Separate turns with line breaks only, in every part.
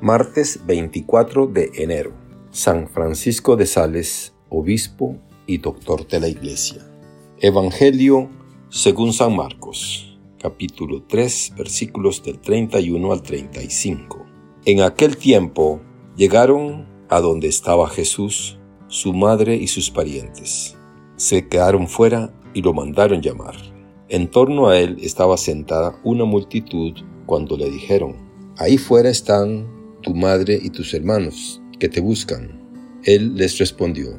Martes 24 de enero. San Francisco de Sales, obispo y doctor de la Iglesia. Evangelio según San Marcos, capítulo 3, versículos del 31 al 35. En aquel tiempo llegaron a donde estaba Jesús, su madre y sus parientes. Se quedaron fuera y lo mandaron llamar. En torno a él estaba sentada una multitud cuando le dijeron, Ahí fuera están tu madre y tus hermanos, que te buscan. Él les respondió,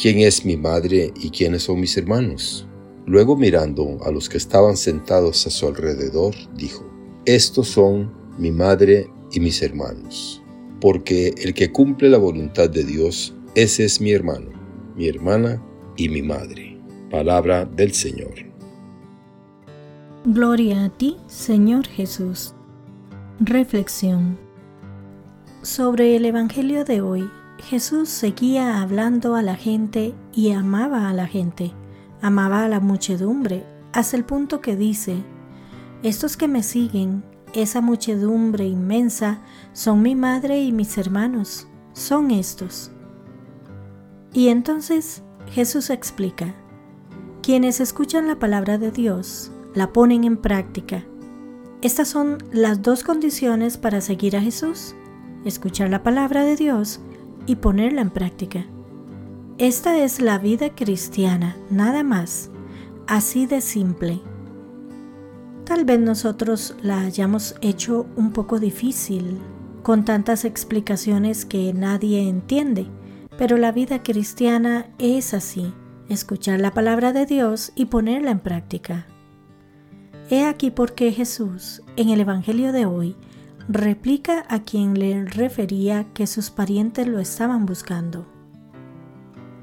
¿quién es mi madre y quiénes son mis hermanos? Luego mirando a los que estaban sentados a su alrededor, dijo, Estos son mi madre y mis hermanos, porque el que cumple la voluntad de Dios, ese es mi hermano, mi hermana y mi madre. Palabra del Señor.
Gloria a ti, Señor Jesús. Reflexión. Sobre el Evangelio de hoy, Jesús seguía hablando a la gente y amaba a la gente, amaba a la muchedumbre, hasta el punto que dice, estos que me siguen, esa muchedumbre inmensa, son mi madre y mis hermanos, son estos. Y entonces Jesús explica, quienes escuchan la palabra de Dios, la ponen en práctica. Estas son las dos condiciones para seguir a Jesús escuchar la palabra de Dios y ponerla en práctica. Esta es la vida cristiana, nada más, así de simple. Tal vez nosotros la hayamos hecho un poco difícil, con tantas explicaciones que nadie entiende, pero la vida cristiana es así, escuchar la palabra de Dios y ponerla en práctica. He aquí por qué Jesús, en el Evangelio de hoy, replica a quien le refería que sus parientes lo estaban buscando.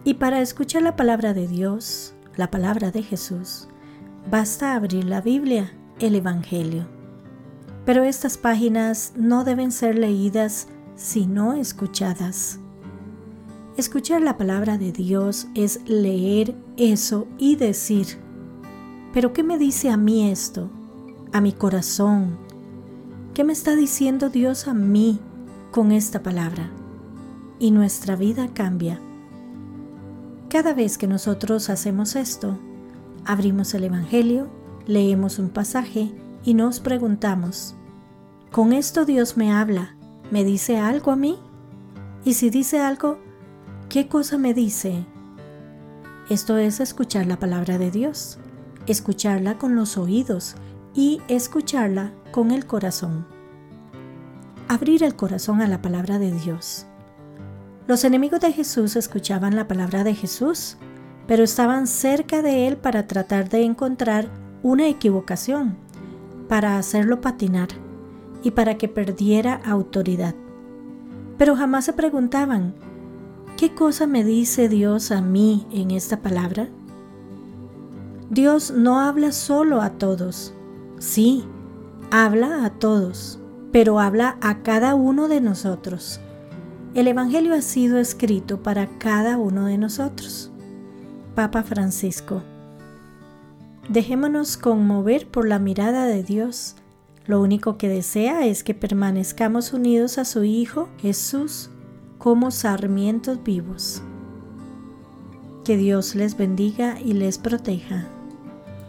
Y para escuchar la palabra de Dios, la palabra de Jesús, basta abrir la Biblia, el Evangelio. Pero estas páginas no deben ser leídas sino escuchadas. Escuchar la palabra de Dios es leer eso y decir, pero ¿qué me dice a mí esto? A mi corazón, ¿Qué me está diciendo Dios a mí con esta palabra? Y nuestra vida cambia. Cada vez que nosotros hacemos esto, abrimos el Evangelio, leemos un pasaje y nos preguntamos, ¿con esto Dios me habla? ¿Me dice algo a mí? Y si dice algo, ¿qué cosa me dice? Esto es escuchar la palabra de Dios, escucharla con los oídos y escucharla con el corazón. Abrir el corazón a la palabra de Dios. Los enemigos de Jesús escuchaban la palabra de Jesús, pero estaban cerca de él para tratar de encontrar una equivocación, para hacerlo patinar y para que perdiera autoridad. Pero jamás se preguntaban, ¿qué cosa me dice Dios a mí en esta palabra? Dios no habla solo a todos, Sí, habla a todos, pero habla a cada uno de nosotros. El Evangelio ha sido escrito para cada uno de nosotros. Papa Francisco. Dejémonos conmover por la mirada de Dios. Lo único que desea es que permanezcamos unidos a su Hijo Jesús como sarmientos vivos. Que Dios les bendiga y les proteja.